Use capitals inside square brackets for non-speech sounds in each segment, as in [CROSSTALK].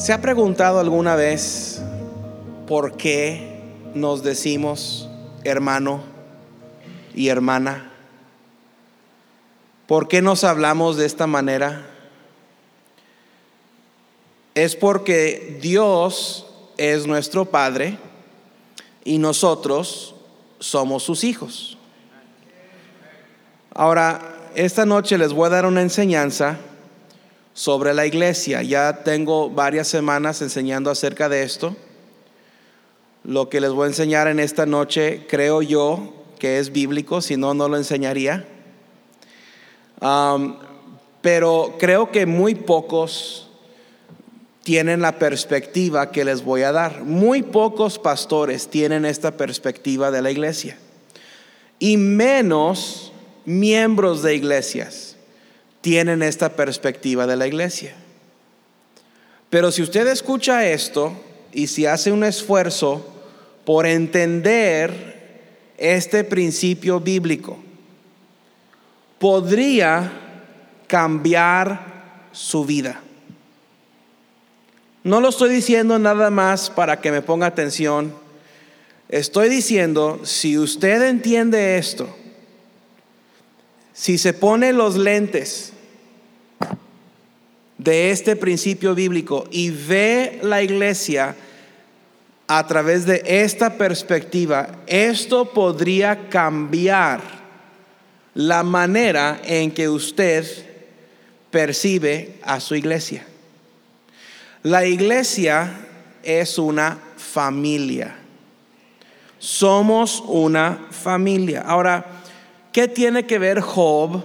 ¿Se ha preguntado alguna vez por qué nos decimos hermano y hermana? ¿Por qué nos hablamos de esta manera? Es porque Dios es nuestro Padre y nosotros somos sus hijos. Ahora, esta noche les voy a dar una enseñanza sobre la iglesia. Ya tengo varias semanas enseñando acerca de esto. Lo que les voy a enseñar en esta noche creo yo que es bíblico, si no, no lo enseñaría. pero creo que muy pocos tienen la perspectiva que les voy a dar. Muy pocos pastores tienen esta perspectiva de la iglesia. Y menos miembros de iglesias tienen esta perspectiva de la iglesia. Pero si usted escucha esto y si hace un esfuerzo por entender este principio bíblico, podría cambiar su vida. No lo estoy diciendo nada más para que me ponga atención. Estoy diciendo, si usted entiende esto, si se pone los lentes de este principio bíblico y ve la iglesia a través de esta perspectiva, esto podría cambiar la manera en que usted percibe a su iglesia. La iglesia es una familia. Somos una familia. Ahora, ¿qué tiene que ver Job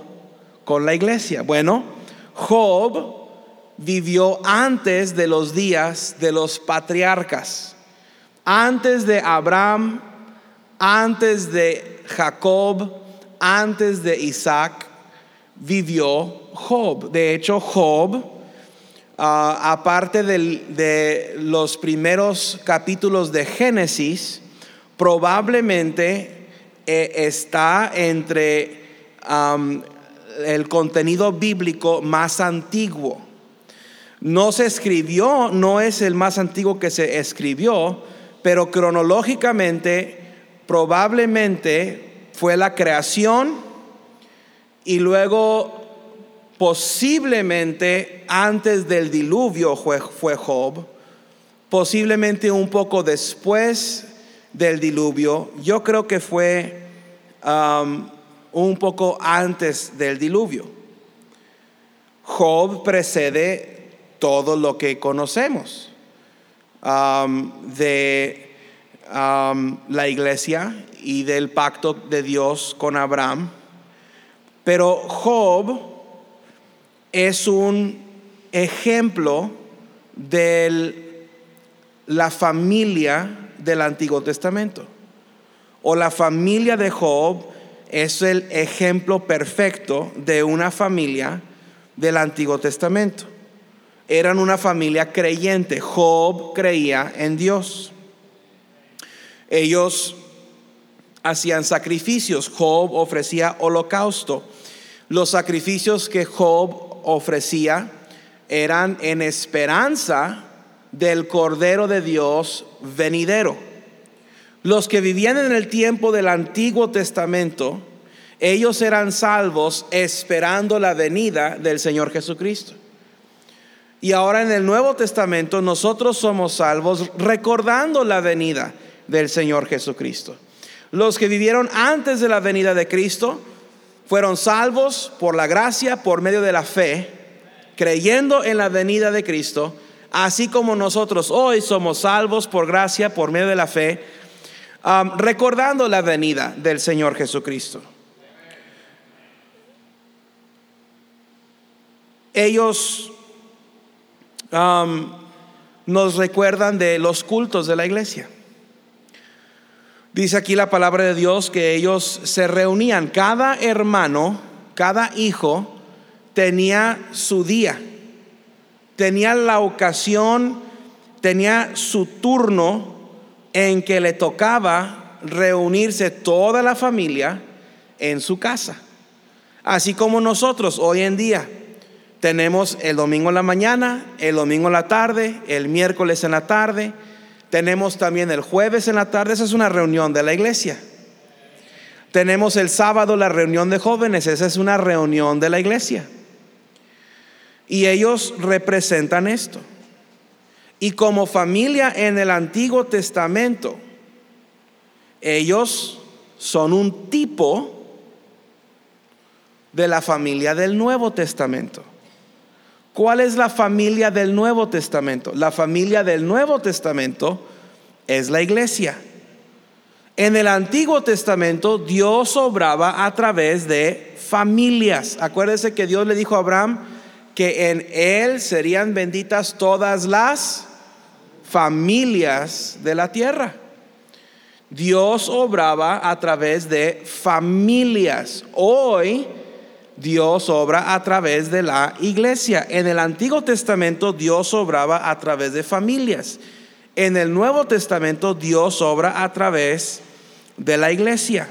con la iglesia? Bueno, Job vivió antes de los días de los patriarcas, antes de Abraham, antes de Jacob, antes de Isaac, vivió Job. De hecho, Job Ah, aparte de los primeros capítulos de Génesis, probablemente eh, está entre el contenido bíblico más antiguo. No se escribió, no es el más antiguo que se escribió, pero cronológicamente probablemente fue la creación y luego Posiblemente antes del diluvio fue, Job, posiblemente un poco después del diluvio, yo creo que fue um, un poco antes del diluvio. Job precede todo lo que conocemos um, de um, la iglesia y del pacto de Dios con Abraham. Pero Job es un ejemplo de la familia del Antiguo Testamento. O la familia de Job es el ejemplo perfecto de una familia del Antiguo Testamento. Eran una familia creyente. Job creía en Dios. Ellos hacían sacrificios. Job ofrecía holocausto. Los sacrificios que Job ofrecía eran en esperanza del Cordero de Dios venidero. Los que vivían en el tiempo del Antiguo Testamento, ellos eran salvos esperando la venida del Señor Jesucristo. Y ahora en el Nuevo Testamento nosotros somos salvos recordando la venida del Señor Jesucristo. Los que vivieron antes de la venida de Cristo, fueron salvos por la gracia, por medio de la fe, creyendo en la venida de Cristo, así como nosotros hoy somos salvos por gracia, por medio de la fe, recordando la venida del Señor Jesucristo. Ellos nos recuerdan de los cultos de la iglesia. Dice aquí la palabra de Dios que ellos se reunían, cada hermano, cada hijo tenía su día, tenía la ocasión, tenía su turno en que le tocaba reunirse toda la familia en su casa. Así como nosotros hoy en día tenemos el domingo en la mañana, el domingo en la tarde, el miércoles en la tarde, tenemos también el jueves en la tarde, esa es una reunión de la iglesia. Tenemos el sábado la reunión de jóvenes, esa es una reunión de la iglesia. Y ellos representan esto. Y como familia en el Antiguo Testamento, ellos son un tipo de la familia del Nuevo Testamento. ¿Cuál es la familia del Nuevo Testamento? La familia del Nuevo Testamento es la iglesia. En el Antiguo Testamento Dios obraba a través de familias. Acuérdese que Dios le dijo a Abraham que en él serían benditas todas las familias de la tierra. Dios obraba a través de familias. Hoy Dios obra a través de la iglesia. En el Antiguo Testamento Dios obraba a través de familias. En el Nuevo Testamento Dios obra a través de la iglesia.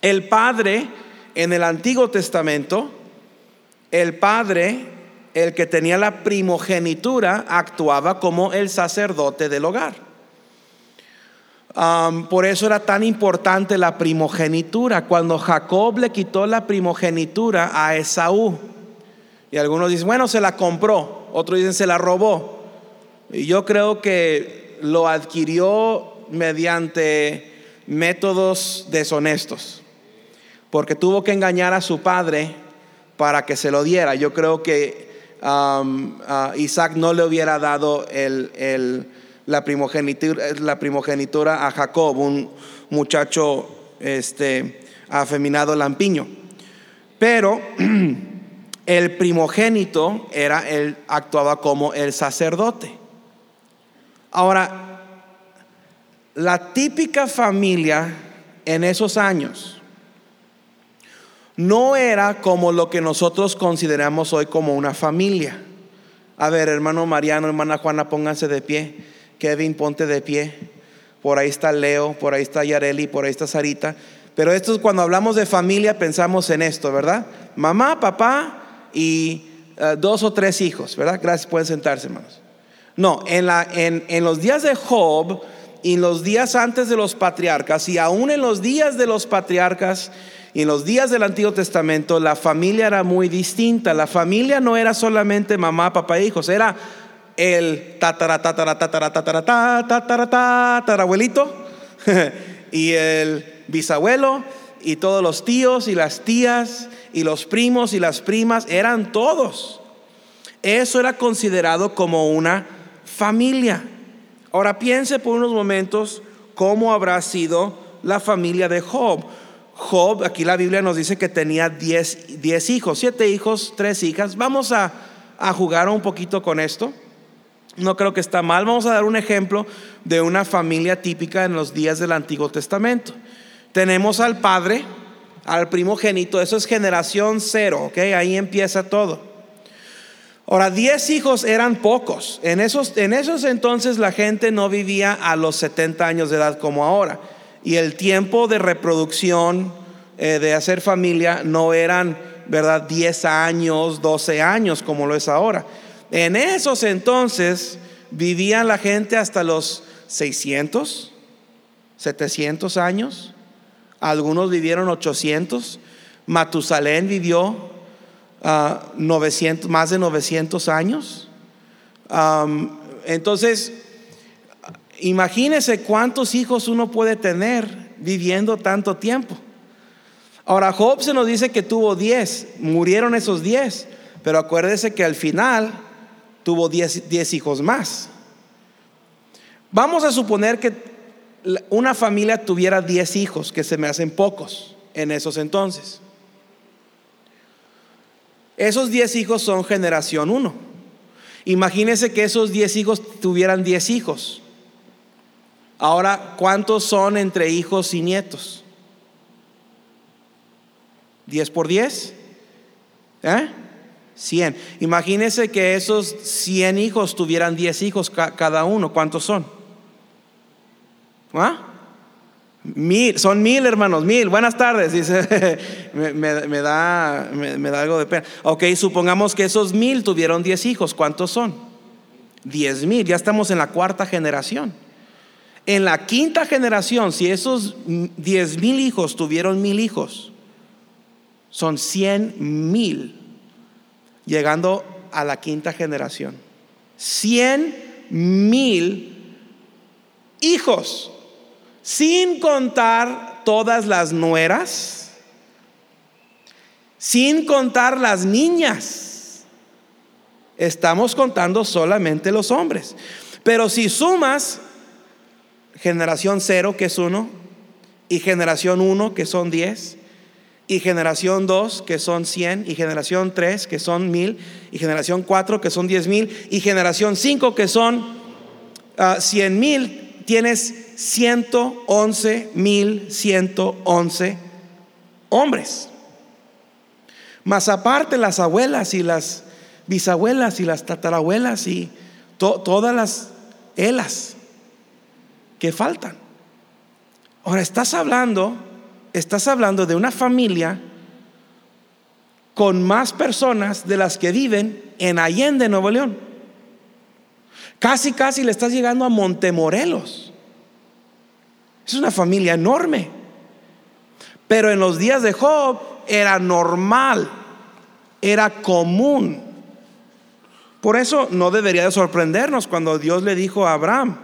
El Padre en el Antiguo Testamento, el Padre, el que tenía la primogenitura, actuaba como el sacerdote del hogar. por eso era tan importante la primogenitura. Cuando Jacob le quitó la primogenitura a Esaú, y algunos dicen, bueno, se la compró, otros dicen, se la robó. Y yo creo que lo adquirió mediante métodos deshonestos, porque tuvo que engañar a su padre para que se lo diera. Yo creo que um, Isaac no le hubiera dado la, primogenitura, la primogenitura a Jacob, un muchacho este, afeminado lampiño. Pero [CLEARS THROAT] el primogénito era, él actuaba como el sacerdote. Ahora, la típica familia en esos años no era como lo que nosotros consideramos hoy como una familia. A ver, hermano Mariano, hermana Juana, pónganse de pie. Kevin, ponte de pie. Por ahí está Leo, por ahí está Yareli, por ahí está Sarita. Pero esto es cuando hablamos de familia pensamos en esto, ¿verdad? Mamá, papá y eh, dos o tres hijos, ¿verdad? Gracias, pueden sentarse, hermanos. No, en, la, en, en los días de Job y en los días antes de los patriarcas y aún en los días de los patriarcas y en los días del Antiguo Testamento la familia era muy distinta. La familia no era solamente mamá, papá e hijos, era el tatara, tatara, tatara, tatara, abuelito [LAUGHS] y el bisabuelo y todos los tíos y las tías y los primos y las primas, eran todos. Eso era considerado como una familia. Ahora piense por unos momentos cómo habrá sido la familia de Job. Job, aquí la Biblia nos dice que tenía 10 hijos, 7 hijos, 3 hijas. Vamos a, a jugar un poquito con esto. No creo que está mal. Vamos a dar un ejemplo de una familia típica en los días del Antiguo Testamento. Tenemos al padre, al primogénito, eso es generación cero, ¿ok? Ahí empieza todo. Ahora, 10 hijos eran pocos. En esos, en esos entonces la gente no vivía a los 70 años de edad como ahora. Y el tiempo de reproducción, eh, de hacer familia, no eran, ¿verdad? 10 años, 12 años como lo es ahora. En esos entonces vivía la gente hasta los 600, 700 años. Algunos vivieron 800. Matusalén vivió 900, más de 900 años. entonces, imagínese cuántos hijos uno puede tener viviendo tanto tiempo. Ahora, Job se nos dice que tuvo 10, murieron esos 10, pero acuérdese que al final tuvo 10 hijos más. Vamos a suponer que una familia tuviera 10 hijos, que se me hacen pocos en esos entonces. Esos 10 hijos son generación 1. Imagínense que esos 10 hijos tuvieran 10 hijos. Ahora, ¿cuántos son entre hijos y nietos? ¿10 por 10? ¿Eh? 100. Imagínense que esos 100 hijos tuvieran 10 hijos cada uno. ¿Cuántos son? ¿Ah? Mil, son mil hermanos, mil. Buenas tardes. Dice, [LAUGHS] me, da, da algo de pena. Ok, supongamos que esos mil tuvieron diez hijos. ¿Cuántos son? Diez mil. Ya estamos en la cuarta generación. En la quinta generación, si esos diez mil hijos tuvieron mil hijos, son cien mil. Llegando a la quinta generación. Cien mil hijos sin contar todas las nueras, sin contar las niñas. Estamos contando solamente los hombres. Pero si sumas generación cero, que es uno, y generación uno, que son diez, y generación dos, que son cien, y generación tres, que son mil, y generación cuatro, que son diez mil, y generación cinco, que son ah, cien mil, tienes 111 mil 111 hombres. Más aparte las abuelas y las bisabuelas y las tatarabuelas y todas las elas que faltan. Ahora estás hablando, estás hablando de una familia con más personas de las que viven en Allende, Nuevo León. Casi, casi le estás llegando a Montemorelos. Es una familia enorme. Pero en los días de Job era normal, era común. Por eso no debería de sorprendernos cuando Dios le dijo a Abraham,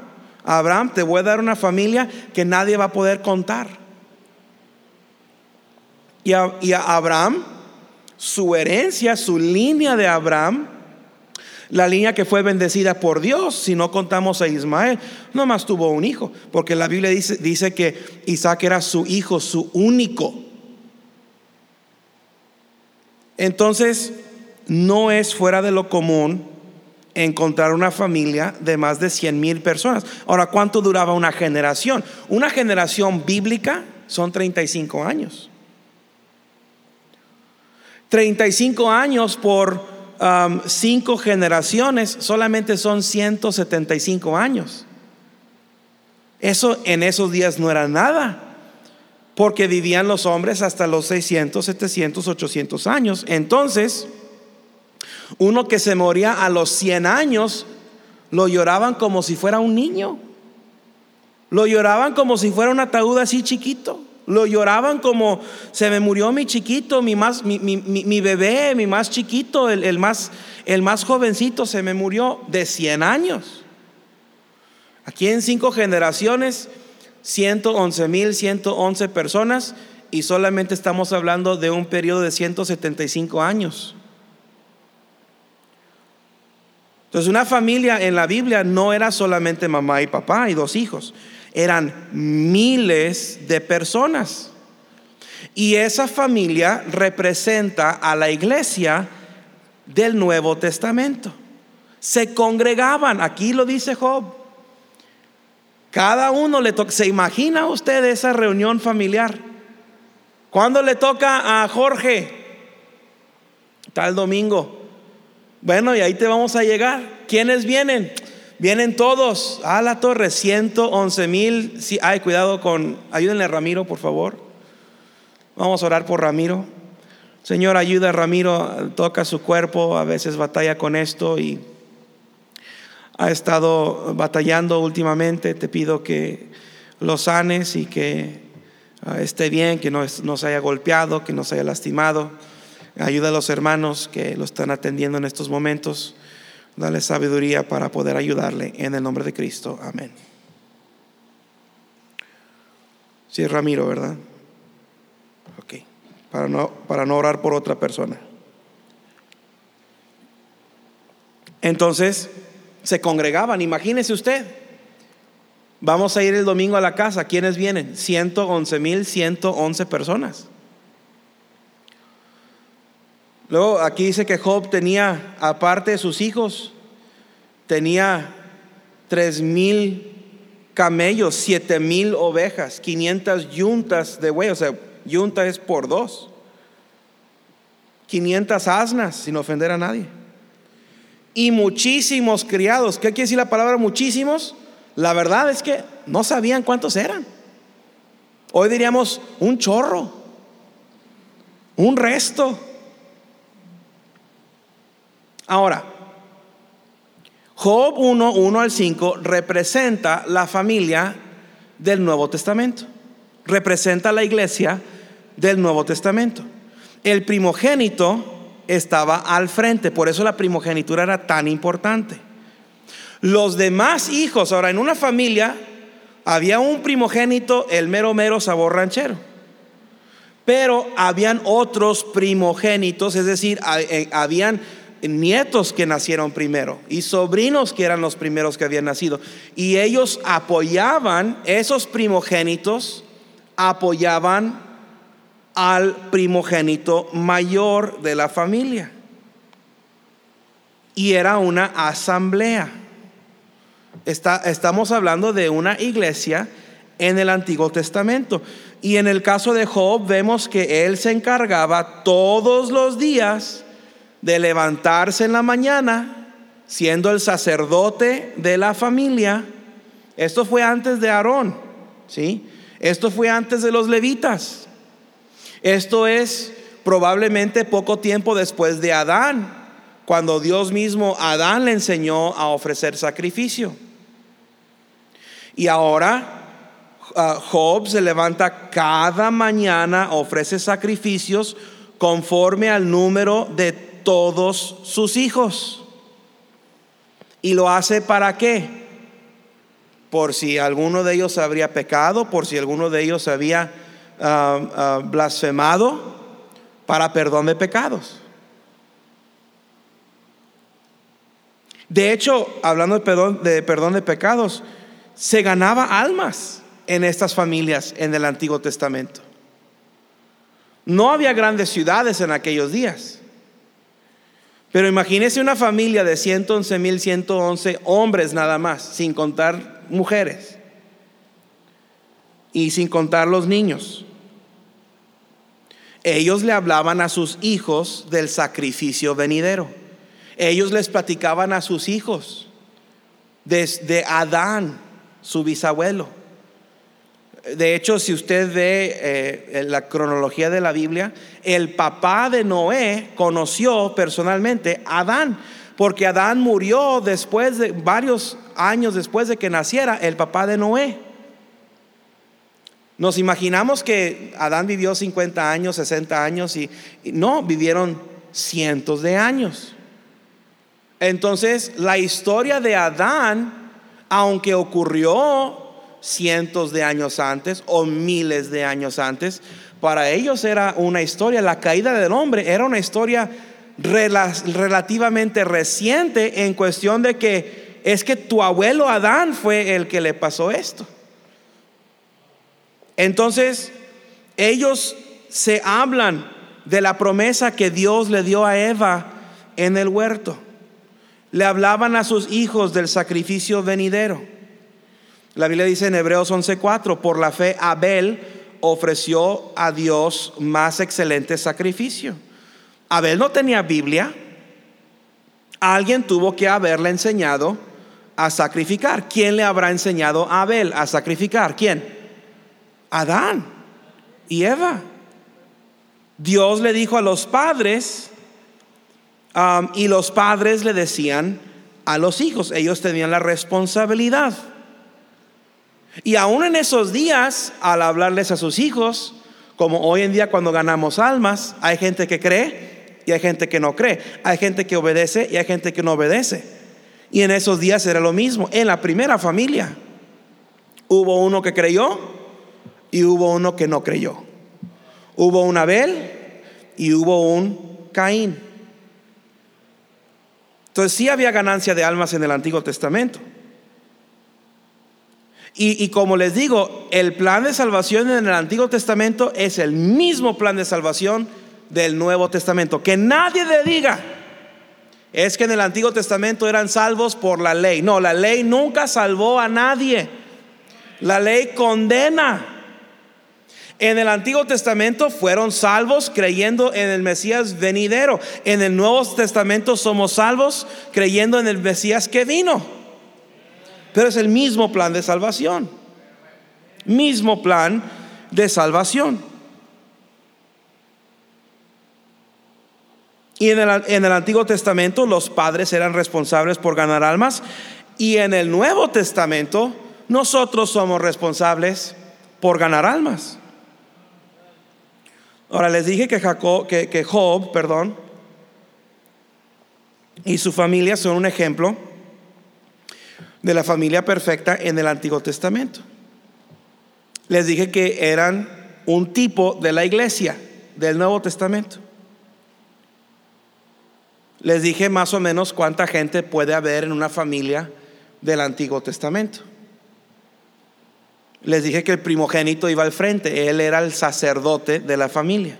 Abraham, te voy a dar una familia que nadie va a poder contar. Y a, y a Abraham, su herencia, su línea de Abraham, la línea que fue bendecida por Dios, si no contamos a Ismael, nomás tuvo un hijo, porque la Biblia dice, dice que Isaac era su hijo, su único. Entonces, no es fuera de lo común encontrar una familia de más de 100 mil personas. Ahora, ¿cuánto duraba una generación? Una generación bíblica son 35 años. 35 años por cinco generaciones solamente son 175 años. Eso en esos días no era nada, porque vivían los hombres hasta los 600, 700, 800 años. Entonces, uno que se moría a los 100 años, lo lloraban como si fuera un niño. Lo lloraban como si fuera un ataúd así chiquito. Lo lloraban como se me murió mi chiquito, mi, más, mi, bebé, mi más chiquito, el, más, el más jovencito, se me murió de 100 años. Aquí en cinco generaciones, 111 mil 111 personas y solamente estamos hablando de un periodo de 175 años. Entonces una familia en la Biblia no era solamente mamá y papá y dos hijos eran miles de personas. Y esa familia representa a la iglesia del Nuevo Testamento. Se congregaban, aquí lo dice Job. Cada uno le toca, ¿se imagina usted esa reunión familiar? ¿Cuándo le toca a Jorge? Tal domingo. Bueno, y ahí te vamos a llegar. ¿Quiénes vienen? Vienen todos a la torre, 111 mil. Sí, ay, cuidado con, ayúdenle a Ramiro, por favor. Vamos a orar por Ramiro. Señor, ayuda a Ramiro, toca su cuerpo, a veces batalla con esto y ha estado batallando últimamente. Te pido que lo sanes y que ah, esté bien, que no, no se haya golpeado, que no se haya lastimado. Ayuda a los hermanos que lo están atendiendo en estos momentos. Dale sabiduría para poder ayudarle en el nombre de Cristo. Amén. Sí, Ramiro, ¿verdad? Ok. Para no, para no orar por otra persona. Entonces, se congregaban. Imagínese usted. Vamos a ir el domingo a la casa. ¿Quiénes vienen? 111 mil 111 personas. Luego aquí dice que Job tenía, aparte de sus hijos, tenía tres mil camellos, siete mil ovejas, 500 yuntas de buey, o sea, yunta es por dos. 500 asnas, sin ofender a nadie. Y muchísimos criados. ¿Qué quiere decir la palabra muchísimos? La verdad es que no sabían cuántos eran. Hoy diríamos un chorro, un resto. Ahora, Job 1, 1 al 5 representa la familia del Nuevo Testamento. Representa la iglesia del Nuevo Testamento. El primogénito estaba al frente, por eso la primogenitura era tan importante. Los demás hijos, ahora en una familia había un primogénito, el mero mero sabor ranchero. Pero habían otros primogénitos, es decir, eh, habían nietos que nacieron primero y sobrinos que eran los primeros que habían nacido. Y ellos apoyaban, esos primogénitos apoyaban al primogénito mayor de la familia. Y era una asamblea. estamos hablando de una iglesia en el Antiguo Testamento. Y en el caso de Job vemos que él se encargaba todos los días de levantarse en la mañana, siendo el sacerdote de la familia. Esto fue antes de Aarón, ¿sí? Esto fue antes de los levitas. Esto es probablemente poco tiempo después de Adán, cuando Dios mismo a Adán le enseñó a ofrecer sacrificio. Y ahora ah, Job se levanta cada mañana, ofrece sacrificios conforme al número de todos sus hijos. ¿Y lo hace para qué? Por si alguno de ellos habría pecado, por si alguno de ellos había ah, ah, blasfemado, para perdón de pecados. De hecho, hablando de perdón, de perdón de pecados, se ganaba almas en estas familias en el Antiguo Testamento. No había grandes ciudades en aquellos días. Pero imagínese una familia de 111.111 hombres nada más, sin contar mujeres y sin contar los niños. Ellos le hablaban a sus hijos del sacrificio venidero. Ellos les platicaban a sus hijos desde Adán, su bisabuelo de hecho, si usted ve eh, la cronología de la Biblia, el papá de Noé conoció personalmente a Adán, porque Adán murió después de varios años después de que naciera el papá de Noé. Nos imaginamos que Adán vivió 50 años, 60 años y no, vivieron cientos de años. Entonces, la historia de Adán, aunque ocurrió cientos de años antes o miles de años antes. Para ellos era una historia, la caída del hombre era una historia relativamente reciente en cuestión de que es que tu abuelo Adán fue el que le pasó esto. Entonces, ellos se hablan de la promesa que Dios le dio a Eva en el huerto. Le hablaban a sus hijos del sacrificio venidero. La Biblia dice en Hebreos 11:4, por la fe Abel ofreció a Dios más excelente sacrificio. Abel no tenía Biblia. Alguien tuvo que haberle enseñado a sacrificar. ¿Quién le habrá enseñado a Abel a sacrificar? ¿Quién? Adán y Eva. Dios le dijo a los padres um, y los padres le decían a los hijos, ellos tenían la responsabilidad y aún en esos días, al hablarles a sus hijos, como hoy en día cuando ganamos almas, hay gente que cree y hay gente que no cree. Hay gente que obedece y hay gente que no obedece. Y en esos días era lo mismo. En la primera familia hubo uno que creyó y hubo uno que no creyó. Hubo un Abel y hubo un Caín. Entonces sí había ganancia de almas en el Antiguo Testamento. Y, como les digo, el plan de salvación en el Antiguo Testamento es el mismo plan de salvación del Nuevo Testamento. Que nadie le diga, es que en el Antiguo Testamento eran salvos por la ley. No, la ley nunca salvó a nadie. La ley condena. En el Antiguo Testamento fueron salvos creyendo en el Mesías venidero. En el Nuevo Testamento somos salvos creyendo en el Mesías que vino. Pero es el mismo plan de salvación. Mismo plan de salvación. Y en el, en el, Antiguo Testamento los padres eran responsables por ganar almas. Y en el Nuevo Testamento nosotros somos responsables por ganar almas. Ahora les dije que, Jacob, que, que Job, perdón, y su familia son un ejemplo de la familia perfecta en el Antiguo Testamento. Les dije que eran un tipo de la iglesia del Nuevo Testamento. Les dije más o menos cuánta gente puede haber en una familia del Antiguo Testamento. Les dije que el primogénito iba al frente, él era el sacerdote de la familia.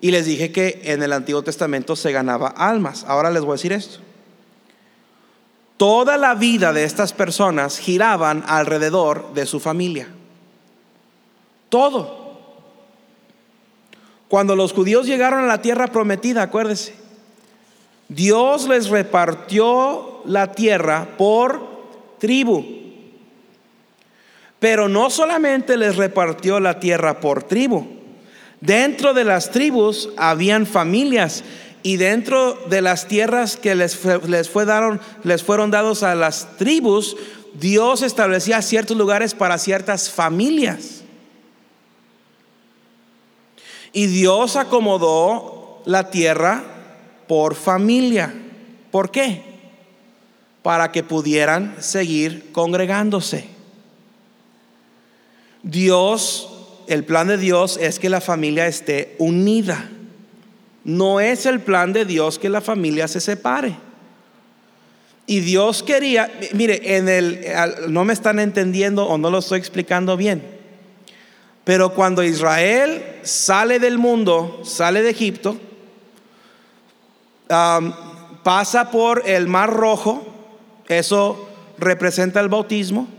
Y les dije que en el Antiguo Testamento se ganaba almas. Ahora les voy a decir esto. Toda la vida de estas personas giraban alrededor de su familia. Todo. Cuando los judíos llegaron a la tierra prometida, acuérdese, Dios les repartió la tierra por tribu. Pero no solamente les repartió la tierra por tribu, Dentro de las tribus habían familias y dentro de las tierras que les, les, fue les fueron dados a las tribus, Dios establecía ciertos lugares para ciertas familias. Y Dios acomodó la tierra por familia. ¿Por qué? Para que pudieran seguir congregándose. Dios el plan de Dios es que la familia esté unida. No es el plan de Dios que la familia se separe. Y Dios quería, mire, en el no me están entendiendo o no lo estoy explicando bien. Pero cuando Israel sale del mundo, sale de Egipto, pasa por el Mar Rojo, eso representa el bautismo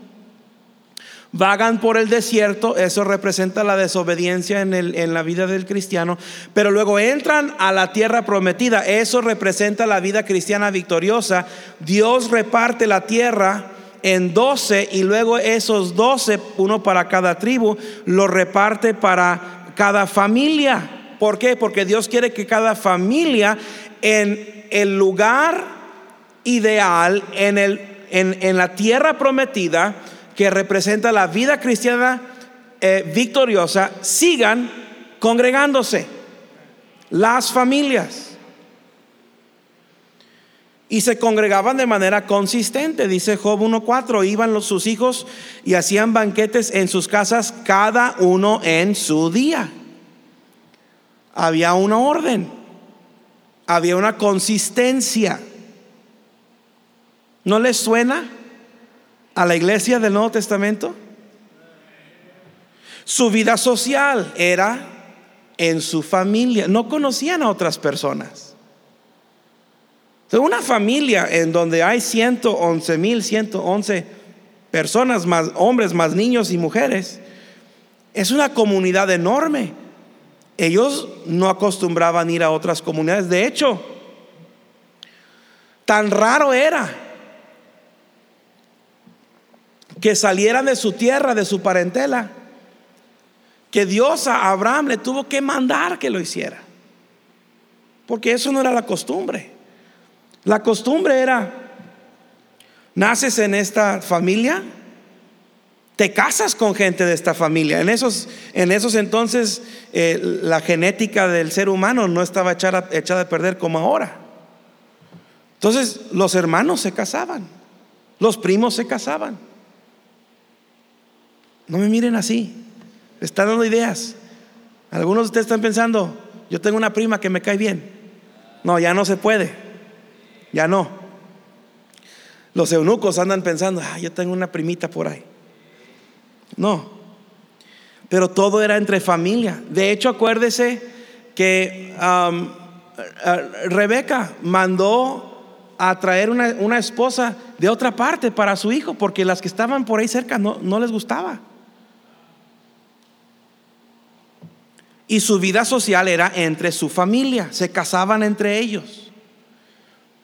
vagan por el desierto, eso representa la desobediencia en, el, en, la vida del cristiano, pero luego entran a la tierra prometida, eso representa la vida cristiana victoriosa. Dios reparte la tierra en doce y luego esos doce, uno para cada tribu, lo reparte para cada familia. ¿Por qué? Porque Dios quiere que cada familia en el lugar ideal, en, el, en, en la tierra prometida, que representa la vida cristiana eh, victoriosa, sigan congregándose. Las familias. Y se congregaban de manera consistente, dice Job 1.4, iban los, sus hijos y hacían banquetes en sus casas, cada uno en su día. Había una orden, había una consistencia. ¿No les suena? A la iglesia del Nuevo Testamento? Su vida social era en su familia. No conocían a otras personas. Una familia en donde hay 111 mil, 111 personas más, hombres más niños y mujeres, es una comunidad enorme. Ellos no acostumbraban ir a otras comunidades. De hecho, tan raro era que salieran de su tierra, de su parentela, que Dios a Abraham le tuvo que mandar que lo hiciera. Porque eso no era la costumbre. La costumbre era, naces en esta familia, te casas con gente de esta familia. En esos, en esos entonces eh, la genética del ser humano no estaba echada, echada a perder como ahora. Entonces los hermanos se casaban, los primos se casaban. No me miren así. Están dando ideas. Algunos de ustedes están pensando, yo tengo una prima que me cae bien. No, ya no se puede. Ya no. Los eunucos andan pensando, ah, yo tengo una primita por ahí. No. Pero todo era entre familia. De hecho, acuérdese que Rebeca mandó a traer una, esposa de otra parte para su hijo, porque las que estaban por ahí cerca no, no les gustaba. Y su vida social era entre su familia, se casaban entre ellos.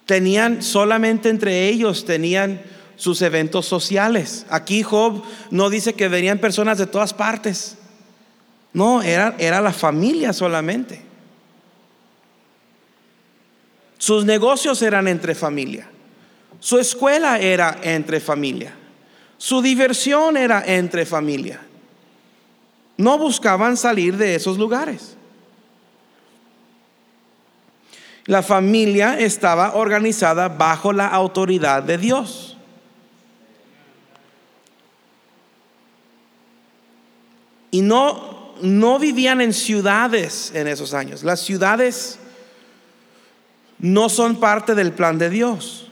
Tenían solamente entre ellos, tenían sus eventos sociales. Aquí Job no dice que venían personas de todas partes. No, era, era la familia solamente. Sus negocios eran entre familia. Su escuela era entre familia. Su diversión era entre familia. No buscaban salir de esos lugares. La familia estaba organizada bajo la autoridad de Dios. Y no, no vivían en ciudades en esos años. Las ciudades no son parte del plan de Dios,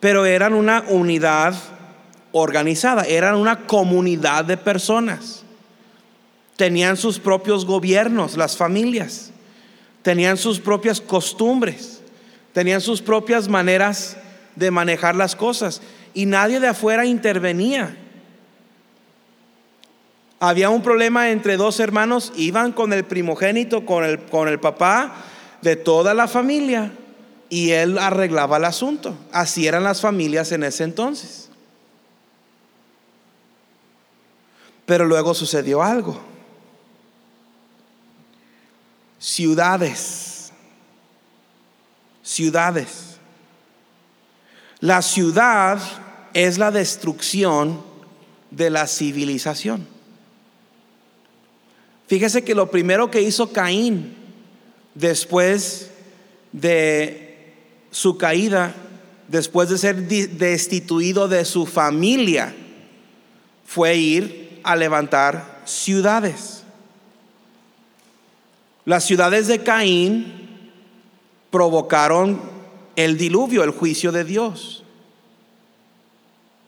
pero eran una unidad organizada, eran una comunidad de personas. Tenían sus propios gobiernos, las familias tenían sus propias costumbres, tenían sus propias maneras de manejar las cosas y nadie de afuera intervenía. Había un problema entre dos hermanos, iban con el primogénito, con el, con el papá de toda la familia y él arreglaba el asunto. Así eran las familias en ese entonces. Pero luego sucedió algo ciudades. Ciudades. La ciudad es la destrucción de la civilización. Fíjese que lo primero que hizo Caín después de su caída, después de ser destituido de su familia, fue ir a levantar ciudades. Las ciudades de Caín provocaron el diluvio, el juicio de Dios.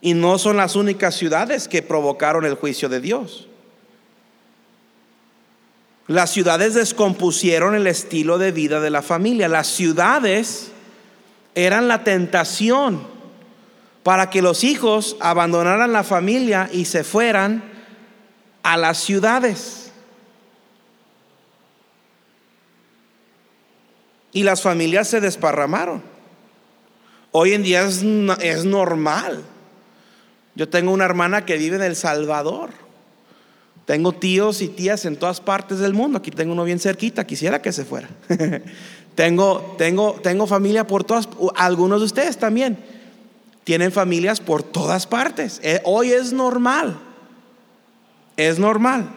Y no son las únicas ciudades que provocaron el juicio de Dios. Las ciudades descompusieron el estilo de vida de la familia. Las ciudades eran la tentación para que los hijos abandonaran la familia y se fueran a las ciudades. y las familias se desparramaron. Hoy en día es, normal. Yo tengo una hermana que vive en El Salvador. Tengo tíos y tías en todas partes del mundo. Aquí tengo uno bien cerquita. Quisiera que se fuera. [LAUGHS] tengo, tengo, tengo familia por todas. Algunos de ustedes también tienen familias por todas partes. Eh, hoy es normal. Es normal.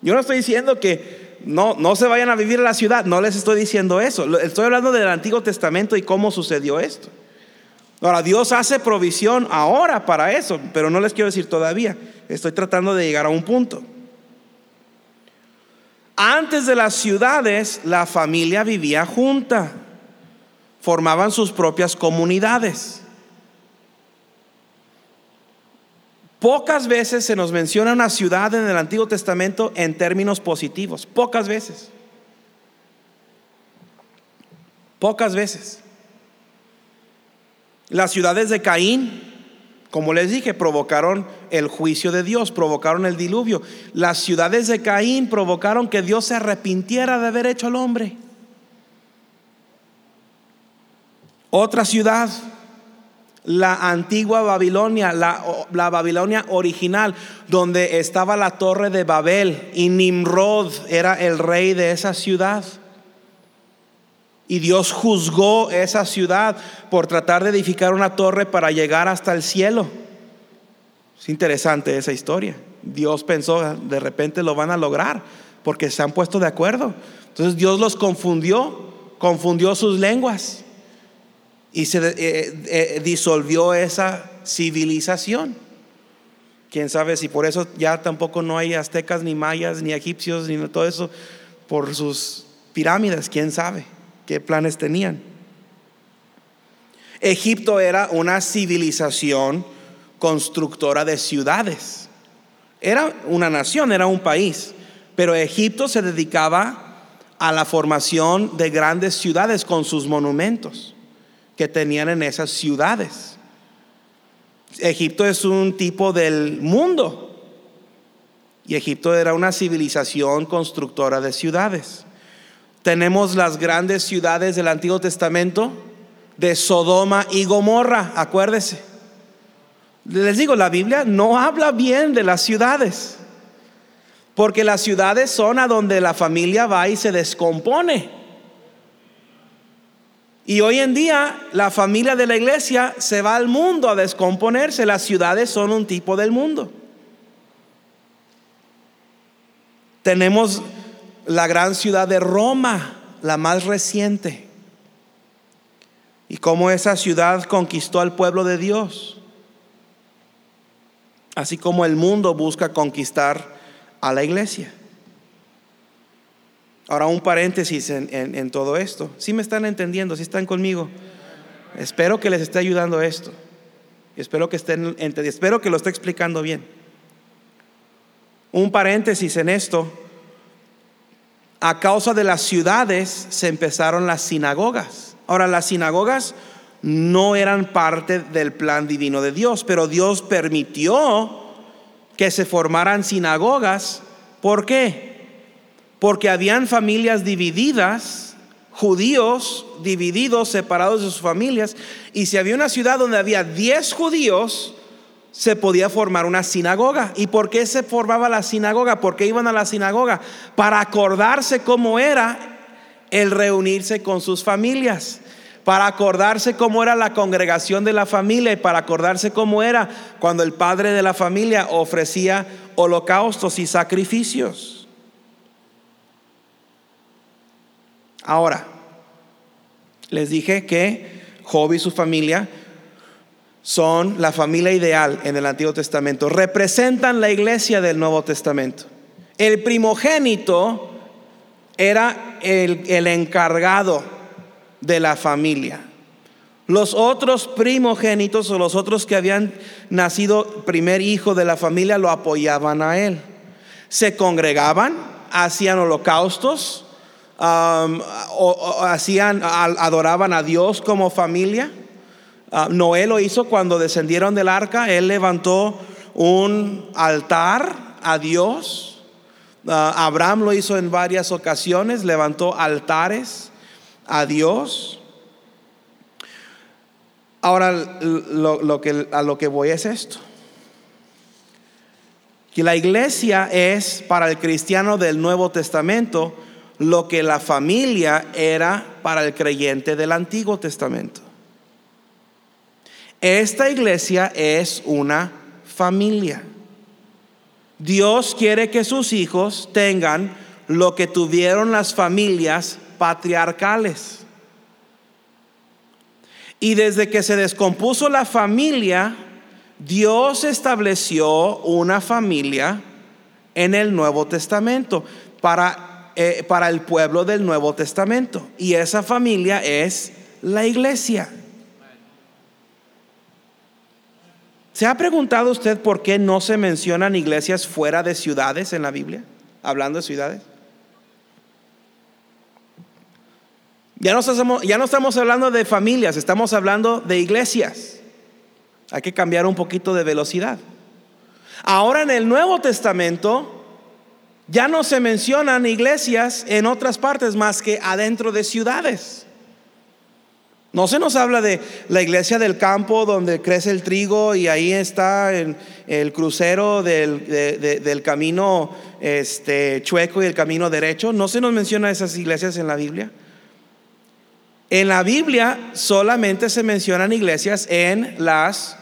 Yo no estoy diciendo que no, no se vayan a vivir en la ciudad, no les estoy diciendo eso. Estoy hablando del Antiguo Testamento y cómo sucedió esto. Ahora, Dios hace provisión ahora para eso, pero no les quiero decir todavía. Estoy tratando de llegar a un punto. Antes de las ciudades, la familia vivía junta, formaban sus propias comunidades. Pocas veces se nos menciona una ciudad en el Antiguo Testamento en términos positivos. Pocas veces. Pocas veces. Las ciudades de Caín, como les dije, provocaron el juicio de Dios, provocaron el diluvio. Las ciudades de Caín provocaron que Dios se arrepintiera de haber hecho al hombre. Otra ciudad la antigua Babilonia, la, Babilonia original, donde estaba la torre de Babel y Nimrod era el rey de esa ciudad. Y Dios juzgó esa ciudad por tratar de edificar una torre para llegar hasta el cielo. Es interesante esa historia. Dios pensó, de repente lo van a lograr porque se han puesto de acuerdo. Entonces Dios los confundió, confundió sus lenguas y se eh, eh, disolvió esa civilización. Quién sabe si por eso ya tampoco no hay aztecas, ni mayas, ni egipcios, ni todo eso, por sus pirámides, quién sabe qué planes tenían. Egipto era una civilización constructora de ciudades. Era una nación, era un país, pero Egipto se dedicaba a la formación de grandes ciudades con sus monumentos que tenían en esas ciudades. Egipto es un tipo del mundo y Egipto era una civilización constructora de ciudades. Tenemos las grandes ciudades del Antiguo Testamento de Sodoma y Gomorra, acuérdese. Les digo, la Biblia no habla bien de las ciudades. Porque las ciudades son a donde la familia va y se descompone. Y hoy en día la familia de la iglesia se va al mundo a descomponerse. Las ciudades son un tipo del mundo. Tenemos la gran ciudad de Roma, la más reciente. Y cómo esa ciudad conquistó al pueblo de Dios. Así como el mundo busca conquistar a la iglesia. Ahora un paréntesis en, todo esto. Si me están entendiendo, si están conmigo. Espero que les esté ayudando esto. Espero que estén, espero que lo esté explicando bien. Un paréntesis en esto. A causa de las ciudades se empezaron las sinagogas. Ahora las sinagogas no eran parte del plan divino de Dios, pero Dios permitió que se formaran sinagogas. ¿Por qué? Porque habían familias divididas, judíos divididos, separados de sus familias, y si había una ciudad donde había 10 judíos, se podía formar una sinagoga. ¿Y por qué se formaba la sinagoga? ¿Por qué iban a la sinagoga? Para acordarse cómo era el reunirse con sus familias para acordarse cómo era la congregación de la familia y para acordarse cómo era cuando el padre de la familia ofrecía holocaustos y sacrificios. Ahora, les dije que Job y su familia son la familia ideal en el Antiguo Testamento, representan la iglesia del Nuevo Testamento. El primogénito era el, el encargado de la familia. Los otros primogénitos o los otros que habían nacido primer hijo de la familia lo apoyaban a él. Se congregaban, hacían holocaustos, o, hacían, adoraban a Dios como familia. Ah, Noé lo hizo cuando descendieron del arca, él levantó un altar a Dios. Ah, Abraham lo hizo en varias ocasiones, levantó altares a Dios. Ahora lo, que, a lo que voy es esto. Que la iglesia es para el cristiano del Nuevo Testamento lo que la familia era para el creyente del Antiguo Testamento. Esta iglesia es una familia. Dios quiere que sus hijos tengan lo que tuvieron las familias patriarcales. Y desde que se descompuso la familia, Dios estableció una familia en el Nuevo Testamento para eh, para el pueblo del Nuevo Testamento. Y esa familia es la iglesia. ¿Se ha preguntado usted por qué no se mencionan iglesias fuera de ciudades en la Biblia? Hablando de ciudades. Ya no, estamos, ya no estamos hablando de familias, estamos hablando de iglesias. Hay que cambiar un poquito de velocidad. Ahora en el Nuevo Testamento ya no se mencionan iglesias en otras partes más que adentro de ciudades. No se nos habla de la iglesia del campo donde crece el trigo y ahí está el, crucero del, camino este, chueco y el camino derecho. No se nos menciona esas iglesias en la Biblia. En la Biblia solamente se mencionan iglesias en las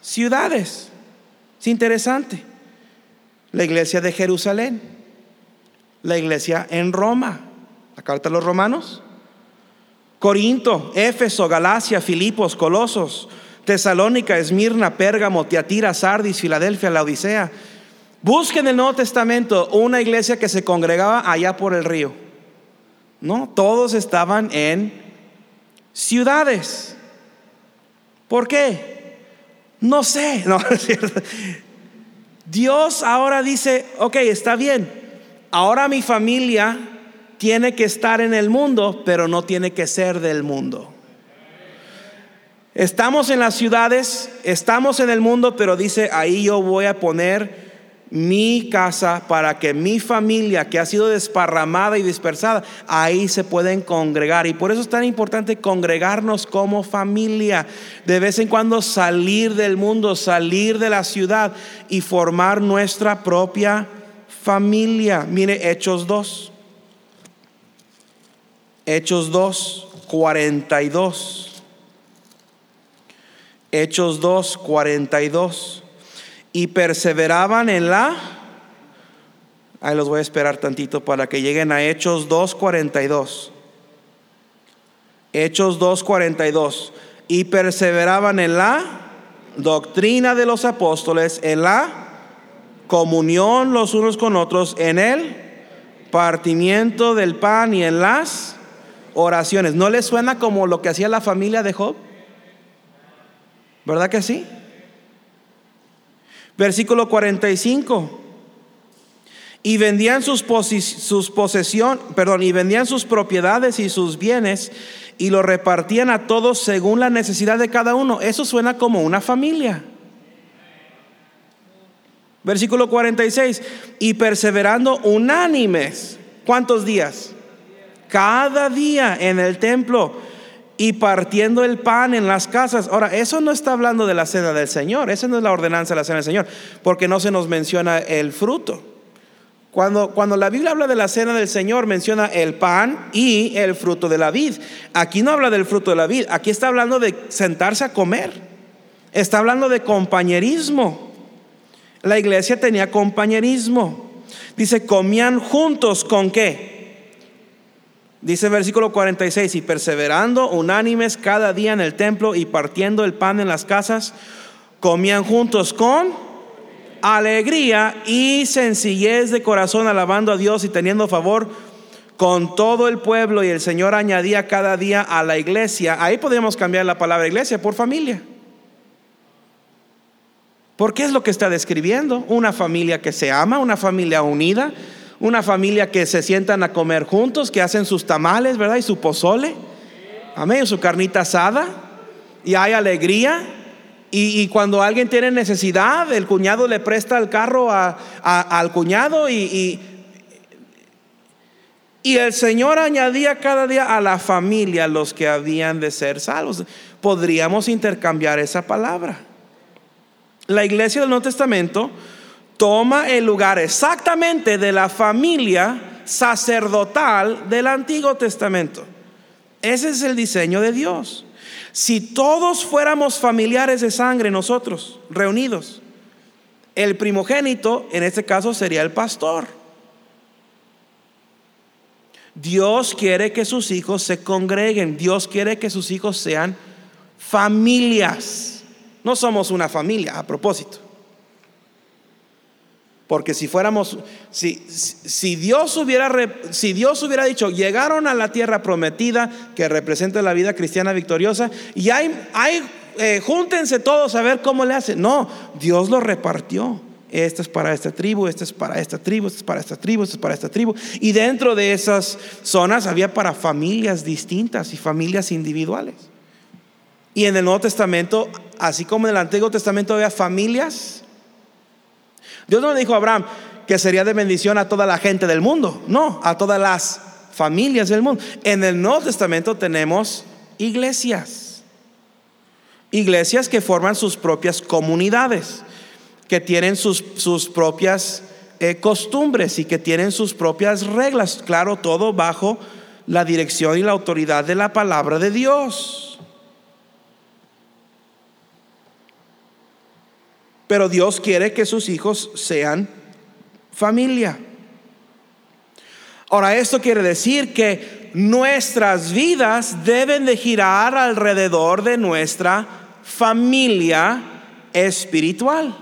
ciudades. Es interesante. La iglesia de Jerusalén la iglesia en Roma. La carta de los romanos. Corinto, Éfeso, Galacia, Filipos, Colosos, Tesalónica, Esmirna, Pérgamo, Tiatira, Sardis, Filadelfia, la Odisea. Busquen en el Nuevo Testamento una iglesia que se congregaba allá por el río. No, todos estaban en ciudades. ¿Por qué? No sé. [LAUGHS] No. Dios ahora dice, ok, está bien, ahora mi familia tiene que estar en el mundo, pero no tiene que ser del mundo. Estamos en las ciudades, estamos en el mundo, pero dice, ahí yo voy a poner mi casa para que mi familia que ha sido desparramada y dispersada, ahí se pueden congregar. Y por eso es tan importante congregarnos como familia, de vez en cuando salir del mundo, salir de la ciudad y formar nuestra propia familia. Mire Hechos 2. Hechos 2, 42. Hechos 2, 42. Y perseveraban en la... Ahí los voy a esperar tantito para que lleguen a Hechos 2, 42. Hechos 2, 42. Y perseveraban en la doctrina de los apóstoles, en la comunión los unos con otros, en el partimiento del pan y en las oraciones. ¿No les suena como lo que hacía la familia de Job? ¿Verdad que sí? Versículo 45. Y vendían sus, sus perdón, y vendían sus propiedades y sus bienes y lo repartían a todos según la necesidad de cada uno. Eso suena como una familia. Versículo 46. Y perseverando unánimes. ¿Cuántos días? cada día en el templo y partiendo el pan en las casas. Ahora, eso no está hablando de la cena del Señor, esa no es la ordenanza de la cena del Señor, porque no se nos menciona el fruto. Cuando, cuando la Biblia habla de la cena del Señor, menciona el pan y el fruto de la vid. Aquí no habla del fruto de la vid, aquí está hablando de sentarse a comer. Está hablando de compañerismo. La iglesia tenía compañerismo. Dice, comían juntos con qué? Dice el versículo 46, y perseverando unánimes cada día en el templo y partiendo el pan en las casas, comían juntos con alegría y sencillez de corazón, alabando a Dios y teniendo favor con todo el pueblo. Y el Señor añadía cada día a la iglesia, ahí podemos cambiar la palabra iglesia por familia. Porque es lo que está describiendo, una familia que se ama, una familia unida una familia que se sientan a comer juntos, que hacen sus tamales, ¿verdad? Y su pozole, amén, su carnita asada, y hay alegría. Y, cuando alguien tiene necesidad, el cuñado le presta el carro al cuñado y, y el Señor añadía cada día a la familia los que habían de ser salvos. Podríamos intercambiar esa palabra. La iglesia del Nuevo Testamento toma el lugar exactamente de la familia sacerdotal del Antiguo Testamento. Ese es el diseño de Dios. Si todos fuéramos familiares de sangre nosotros, reunidos, el primogénito en este caso sería el pastor. Dios quiere que sus hijos se congreguen, Dios quiere que sus hijos sean familias. No somos una familia, a propósito. Porque si fuéramos, si, si, Dios hubiera, si Dios hubiera dicho, llegaron a la tierra prometida que representa la vida cristiana victoriosa, y hay, hay eh, júntense todos a ver cómo le hacen. No, Dios lo repartió. Este es para esta tribu, este es para esta tribu, este es para esta tribu, este es para esta tribu. Y dentro de esas zonas había para familias distintas y familias individuales. Y en el Nuevo Testamento, así como en el Antiguo Testamento había familias, Dios no le dijo a Abraham que sería de bendición a toda la gente del mundo, no, a todas las familias del mundo. En el Nuevo Testamento tenemos iglesias, iglesias que forman sus propias comunidades, que tienen sus, sus propias eh, costumbres y que tienen sus propias reglas, claro, todo bajo la dirección y la autoridad de la palabra de Dios. Pero Dios quiere que sus hijos sean familia. Ahora, esto quiere decir que nuestras vidas deben de girar alrededor de nuestra familia espiritual.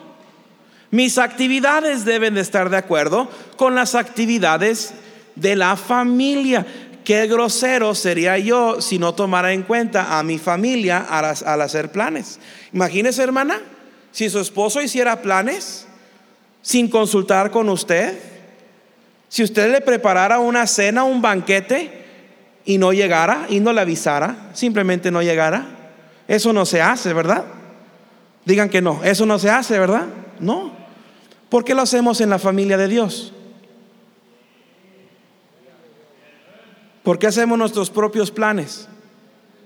Mis actividades deben de estar de acuerdo con las actividades de la familia. Qué grosero sería yo si no tomara en cuenta a mi familia al, hacer planes. Imagínese, hermana, si su esposo hiciera planes sin consultar con usted, si usted le preparara una cena, un banquete y no llegara y no le avisara, simplemente no llegara, eso no se hace, ¿verdad? Digan que no, eso no se hace, ¿verdad? No. ¿Por qué lo hacemos en la familia de Dios? ¿Por qué hacemos nuestros propios planes?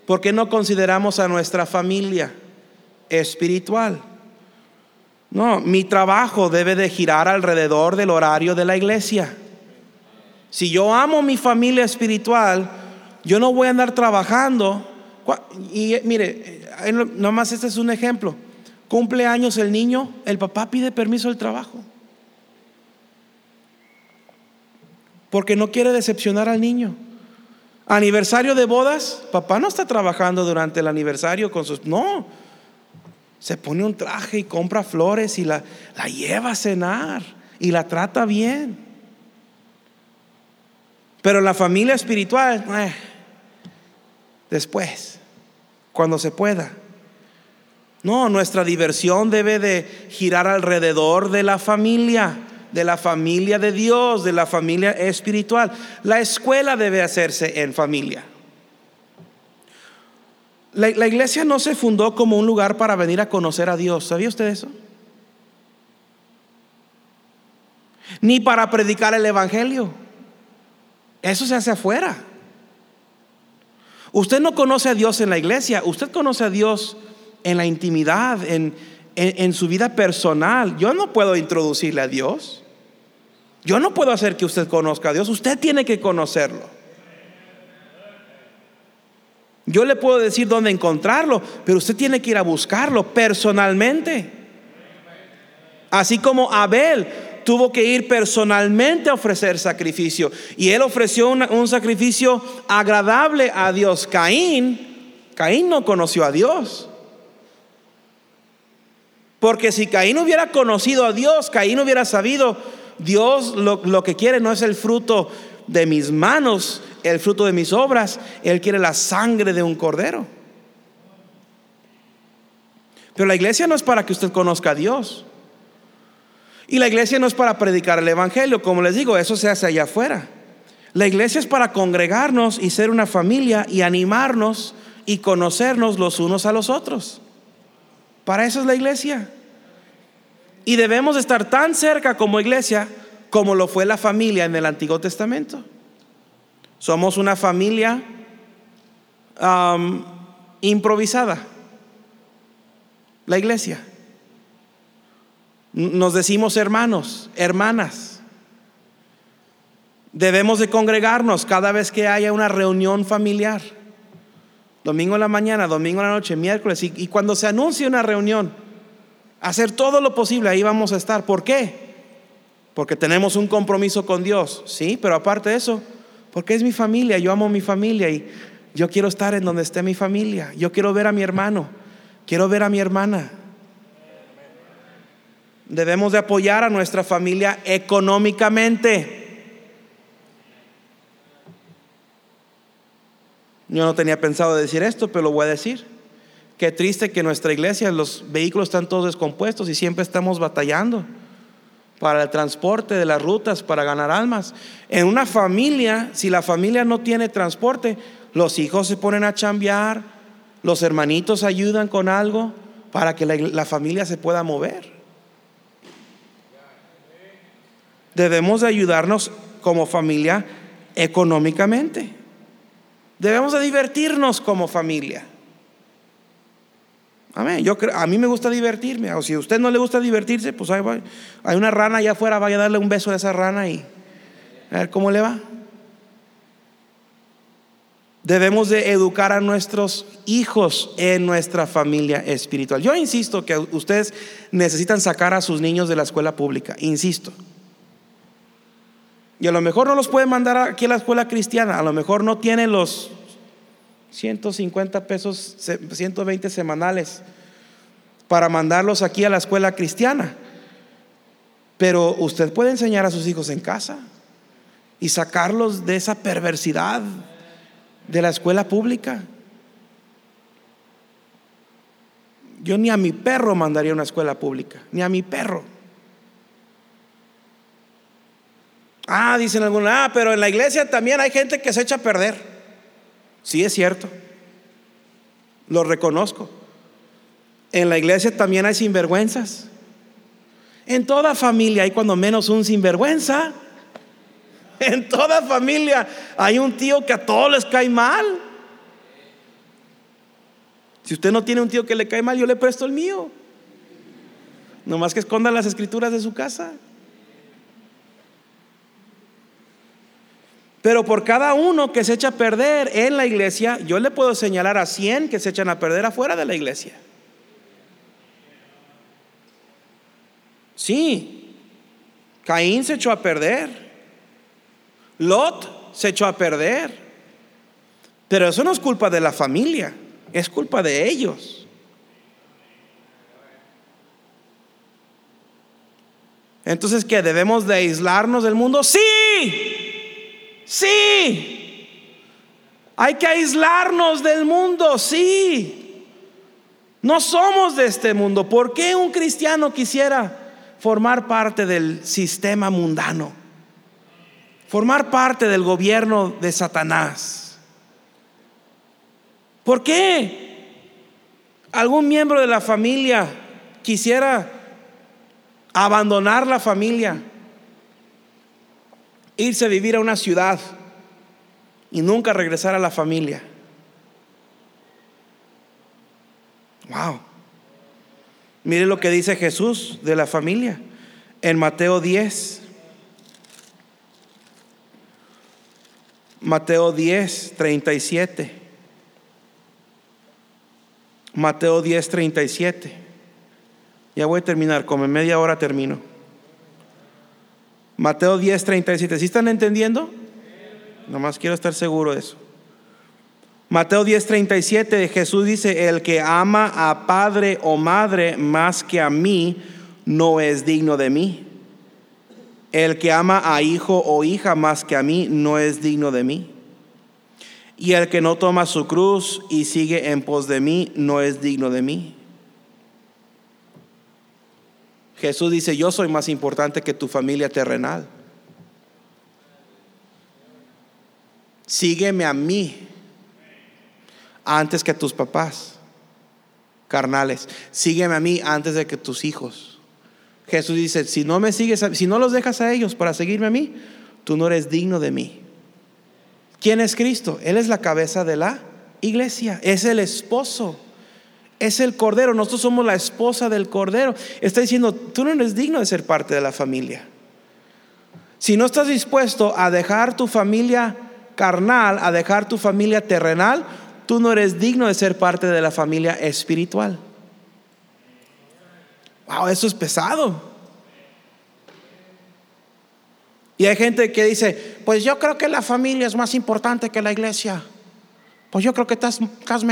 ¿Por qué no consideramos a nuestra familia espiritual? No, mi trabajo debe de girar alrededor del horario de la iglesia. Si yo amo mi familia espiritual, yo no voy a andar trabajando. Y mire, eh, nomás este es un ejemplo. Cumple años el niño, el papá pide permiso del trabajo. Porque no quiere decepcionar al niño. Aniversario de bodas, papá no está trabajando durante el aniversario con sus... No, se pone un traje y compra flores y la, la lleva a cenar y la trata bien. Pero la familia espiritual, eh, después, cuando se pueda. No, nuestra diversión debe de girar alrededor de la familia, de la familia de Dios, de la familia espiritual. La escuela debe hacerse en familia. La, iglesia no se fundó como un lugar para venir a conocer a Dios. ¿Sabía usted eso? Ni para predicar el Evangelio. Eso se hace afuera. Usted no conoce a Dios en la iglesia, usted conoce a Dios en la intimidad, en, su vida personal. Yo no puedo introducirle a Dios. Yo no puedo hacer que usted conozca a Dios. Usted tiene que conocerlo. Yo le puedo decir dónde encontrarlo, pero usted tiene que ir a buscarlo personalmente. Así como Abel tuvo que ir personalmente a ofrecer sacrificio. Y él ofreció un sacrificio agradable a Dios. Caín, Caín no conoció a Dios. Porque si Caín hubiera conocido a Dios, Caín hubiera sabido, Dios lo, lo que quiere no es el fruto de mis manos, el fruto de mis obras, Él quiere la sangre de un cordero. Pero la iglesia no es para que usted conozca a Dios. Y la iglesia no es para predicar el Evangelio, como les digo, eso se hace allá afuera. La iglesia es para congregarnos y ser una familia y animarnos y conocernos los unos a los otros. Para eso es la iglesia. Y debemos estar tan cerca como iglesia como lo fue la familia en el Antiguo Testamento. Somos una familia improvisada. La iglesia. Nos decimos hermanos, hermanas. Debemos de congregarnos cada vez que haya una reunión familiar. Domingo en la mañana, domingo en la noche, miércoles. Y, cuando se anuncie una reunión, hacer todo lo posible, ahí vamos a estar. ¿Por qué? Porque tenemos un compromiso con Dios. Sí, pero aparte de eso, porque es mi familia, yo amo mi familia y yo quiero estar en donde esté mi familia. Yo quiero ver a mi hermano, quiero ver a mi hermana. Debemos de apoyar a nuestra familia económicamente. Yo no tenía pensado decir esto, pero lo voy a decir. Qué triste que nuestra iglesia los vehículos están todos descompuestos y siempre estamos batallando para el transporte de las rutas, para ganar almas. En una familia, si la familia no tiene transporte, los hijos se ponen a chambear, los hermanitos ayudan con algo para que la, la familia se pueda mover. Debemos de ayudarnos como familia económicamente. Debemos de divertirnos como familia. Amén. Yo a mí me gusta divertirme. O si a usted no le gusta divertirse, pues hay una rana allá afuera, vaya a darle un beso a esa rana y a ver cómo le va. Debemos de educar a nuestros hijos en nuestra familia espiritual. Yo insisto que ustedes necesitan sacar a sus niños de la escuela pública, insisto. Y a lo mejor no los puede mandar aquí a la escuela cristiana, a lo mejor no tiene los 150 pesos, 120 semanales para mandarlos aquí a la escuela cristiana. Pero usted puede enseñar a sus hijos en casa y sacarlos de esa perversidad de la escuela pública. Yo ni a mi perro mandaría una escuela pública, ni a mi perro. Ah, dicen algunos, ah, pero en la iglesia también hay gente que se echa a perder. Sí, es cierto. Lo reconozco. En la iglesia también hay sinvergüenzas. En toda familia hay cuando menos un sinvergüenza. [LAUGHS] En toda familia hay un tío que a todos les cae mal. Si usted no tiene un tío que le cae mal, yo le presto el mío. Nomás que esconda las escrituras de su casa. Pero por cada uno que se echa a perder en la iglesia, yo le puedo señalar a 100 que se echan a perder afuera de la iglesia. Sí, Caín se echó a perder. Lot se echó a perder. Pero eso no es culpa de la familia, es culpa de ellos. Entonces, ¿qué? ¿Debemos de aislarnos del mundo? Sí, sí. Hay que aislarnos del mundo, sí. No somos de este mundo. ¿Por qué un cristiano quisiera formar parte del sistema mundano? Formar parte del gobierno de Satanás. ¿Por qué algún miembro de la familia quisiera abandonar la familia, irse a vivir a una ciudad y nunca regresar a la familia. Wow. Mire lo que dice Jesús de la familia en Mateo 10. Mateo 10, 37. Mateo 10, 37. Ya voy a terminar, como en media hora termino. Mateo 10, 37. ¿Sí están entendiendo? Nomás quiero estar seguro de eso. Mateo 10, 37, Jesús dice, el que ama a padre o madre más que a mí, no es digno de mí. El que ama a hijo o hija más que a mí, no es digno de mí. Y el que no toma su cruz y sigue en pos de mí, no es digno de mí. Jesús dice, yo soy más importante que tu familia terrenal. Sígueme a mí antes que tus papás carnales. Sígueme a mí antes de que tus hijos. Jesús dice, si no me sigues, si no los dejas a ellos para seguirme a mí, tú no eres digno de mí. ¿Quién es Cristo? Él es la cabeza de la iglesia, es el esposo es el Cordero, nosotros somos la esposa del Cordero. Está diciendo, tú no eres digno de ser parte de la familia. Si no estás dispuesto a dejar tu familia carnal, a dejar tu familia terrenal, tú no eres digno de ser parte de la familia espiritual. Wow, eso es pesado. Y hay gente que dice, pues yo creo que la familia es más importante que la iglesia. Pues yo creo que estás, estás.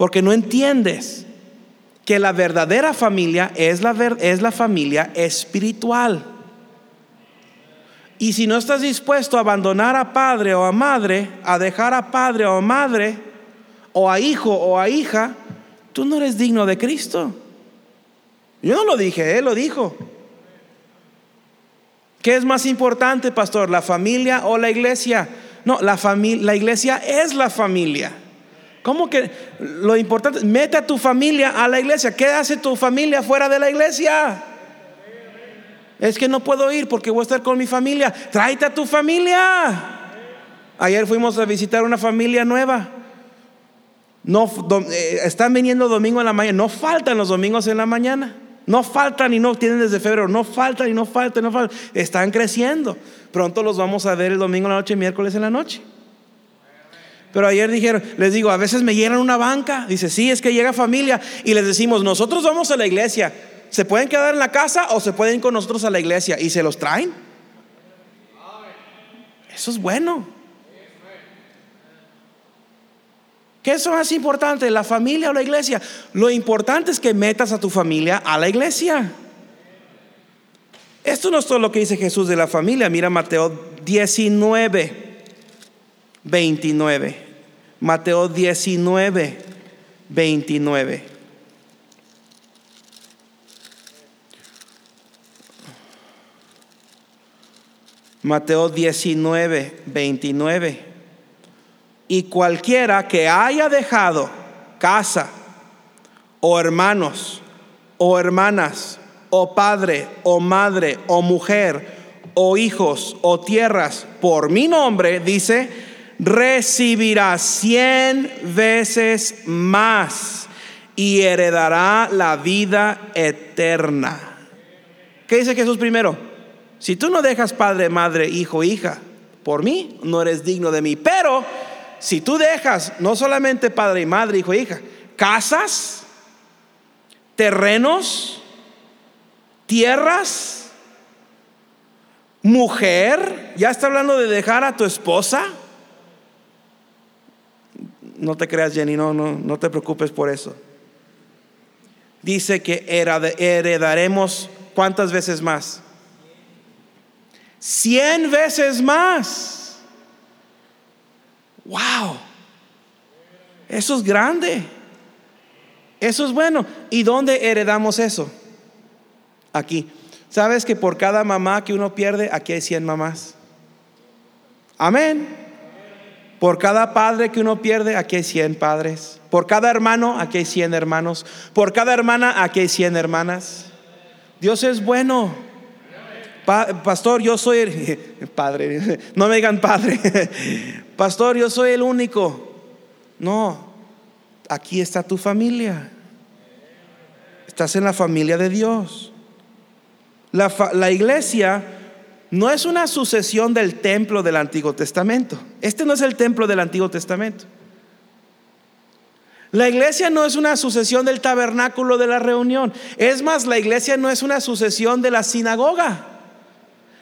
Porque no entiendes que la verdadera familia es la, es la familia espiritual. Y si no estás dispuesto a abandonar a padre o a madre, a dejar a padre o a madre, o a hijo o a hija, tú no eres digno de Cristo. Yo no lo dije, Él lo dijo. ¿Qué es más importante, pastor, la familia o la iglesia? No, la, la iglesia es la familia. ¿Cómo que lo importante? Mete a tu familia a la iglesia. ¿Qué hace tu familia fuera de la iglesia? Es que no puedo ir porque voy a estar con mi familia. Tráete a tu familia. Ayer fuimos a visitar una familia nueva. No, eh, están viniendo domingo en la mañana. No faltan los domingos en la mañana. No faltan y no tienen desde febrero. No faltan y no faltan, no faltan. Están creciendo. Pronto los vamos a ver el domingo en la noche, miércoles en la noche. Pero ayer dijeron, les digo, a veces me llenan una banca. Dice, sí, es que llega familia. Y les decimos, nosotros vamos a la iglesia. ¿Se pueden quedar en la casa o se pueden ir con nosotros a la iglesia? Y se los traen. Eso es bueno. ¿Qué es más importante, la familia o la iglesia? Lo importante es que metas a tu familia a la iglesia. Esto no es todo lo que dice Jesús de la familia. Mira Mateo 19. 29. Mateo 19, 29. Mateo 19, 29. Y cualquiera que haya dejado casa, o hermanos, o hermanas, o padre, o madre, o mujer, o hijos, o tierras, por mi nombre, dice, recibirá cien veces más y heredará la vida eterna. ¿Qué dice Jesús primero? Si tú no dejas padre, madre, hijo, hija, por mí no eres digno de mí. Pero si tú dejas no solamente padre y madre, hijo, hija, casas, terrenos, tierras, mujer, ya está hablando de dejar a tu esposa. No te creas, Jenny, no, no, no te preocupes por eso. Dice que heredaremos cuántas veces más? Cien veces más. Wow. Eso es grande. Eso es bueno. ¿Y dónde heredamos eso? Aquí. ¿Sabes que por cada mamá que uno pierde, aquí hay 100 mamás? Amén. Por cada padre que uno pierde, aquí hay 100 padres. Por cada hermano, aquí hay 100 hermanos. Por cada hermana, aquí hay 100 hermanas. Dios es bueno. pastor, yo soy el [LAUGHS] padre. No me digan padre. [LAUGHS] Pastor, yo soy el único. No, aquí está tu familia. Estás en la familia de Dios. La, la, iglesia no es una sucesión del templo del Antiguo Testamento. Este no es el templo del Antiguo Testamento. La iglesia no es una sucesión del tabernáculo de la reunión. Es más, la iglesia no es una sucesión de la sinagoga.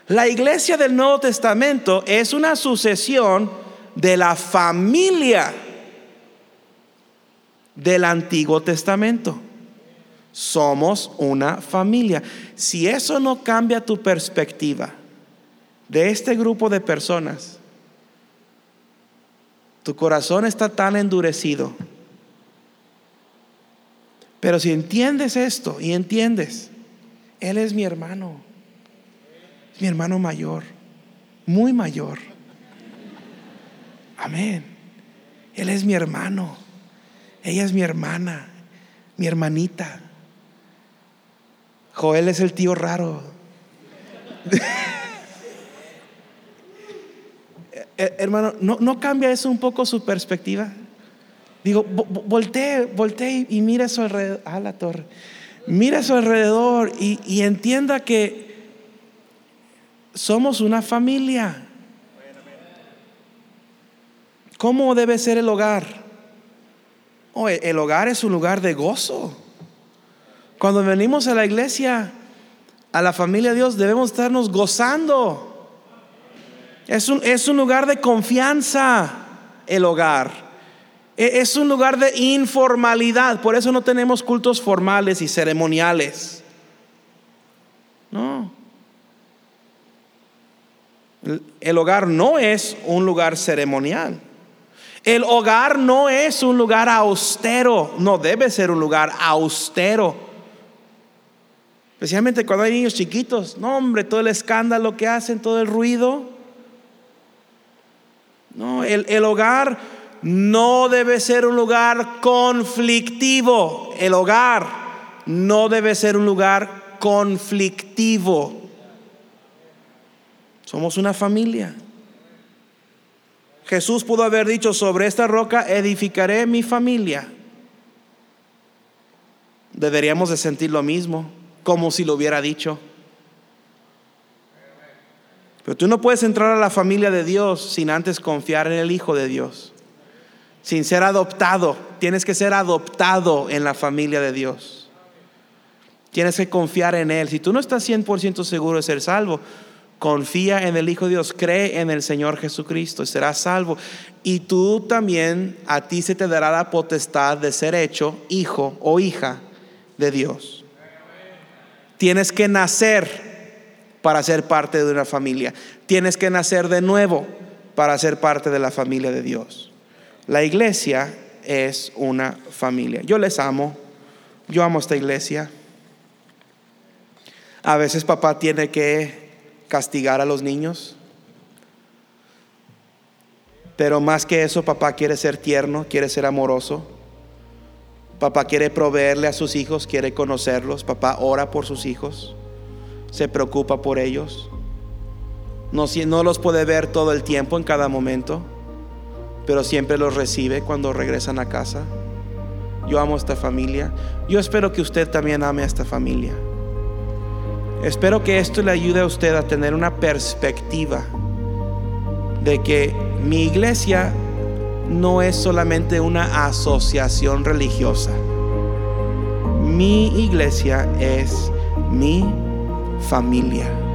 La iglesia del Nuevo Testamento es una sucesión de la familia del Antiguo Testamento. Somos una familia. Si eso no cambia tu perspectiva de este grupo de personas, tu corazón está tan endurecido. Pero si entiendes esto y entiendes, Él es mi hermano, mi hermano mayor, muy mayor. Amén. Él es mi hermano. Ella es mi hermana, mi hermanita. Joel es el tío raro. Eh, hermano, ¿no, cambia eso un poco su perspectiva? Digo, voltee, voltee y mire a su alrededor. a la torre. Mira a su alrededor y, y entienda que somos una familia. ¿Cómo debe ser el hogar? el hogar es un lugar de gozo. Cuando venimos a la iglesia, a la familia de Dios, debemos estarnos gozando. Es un, es un lugar de confianza el hogar. E, es un lugar de informalidad. Por eso no tenemos cultos formales y ceremoniales. No. El hogar no es un lugar ceremonial. El hogar no es un lugar austero, no debe ser un lugar austero. Especialmente cuando hay niños chiquitos, no hombre, todo el escándalo que hacen, todo el ruido. No, el, el hogar no debe ser un lugar conflictivo. El hogar no debe ser un lugar conflictivo. Somos una familia. Jesús pudo haber dicho, sobre esta roca edificaré mi familia. Deberíamos de sentir lo mismo, como si lo hubiera dicho. Pero tú no puedes entrar a la familia de Dios sin antes confiar en el Hijo de Dios. Sin ser adoptado. Tienes que ser adoptado en la familia de Dios. Tienes que confiar en Él. Si tú no estás 100% seguro de ser salvo, Confía en el Hijo de Dios, cree en el Señor Jesucristo y serás salvo. Y tú también, a ti se te dará la potestad de ser hecho hijo o hija de Dios. Tienes que nacer para ser parte de una familia. Tienes que nacer de nuevo para ser parte de la familia de Dios. La iglesia es una familia. Yo les amo. Yo amo esta iglesia. A veces papá tiene que castigar a los niños. Pero más que eso, papá quiere ser tierno, quiere ser amoroso. Papá quiere proveerle a sus hijos, quiere conocerlos. Papá ora por sus hijos, se preocupa por ellos. No, no los puede ver todo el tiempo en cada momento, pero siempre los recibe cuando regresan a casa. yo amo esta familia. Yo espero que usted también ame a esta familia. Espero que esto le ayude a usted a tener una perspectiva de que mi iglesia no es solamente una asociación religiosa. Mi iglesia es mi familia.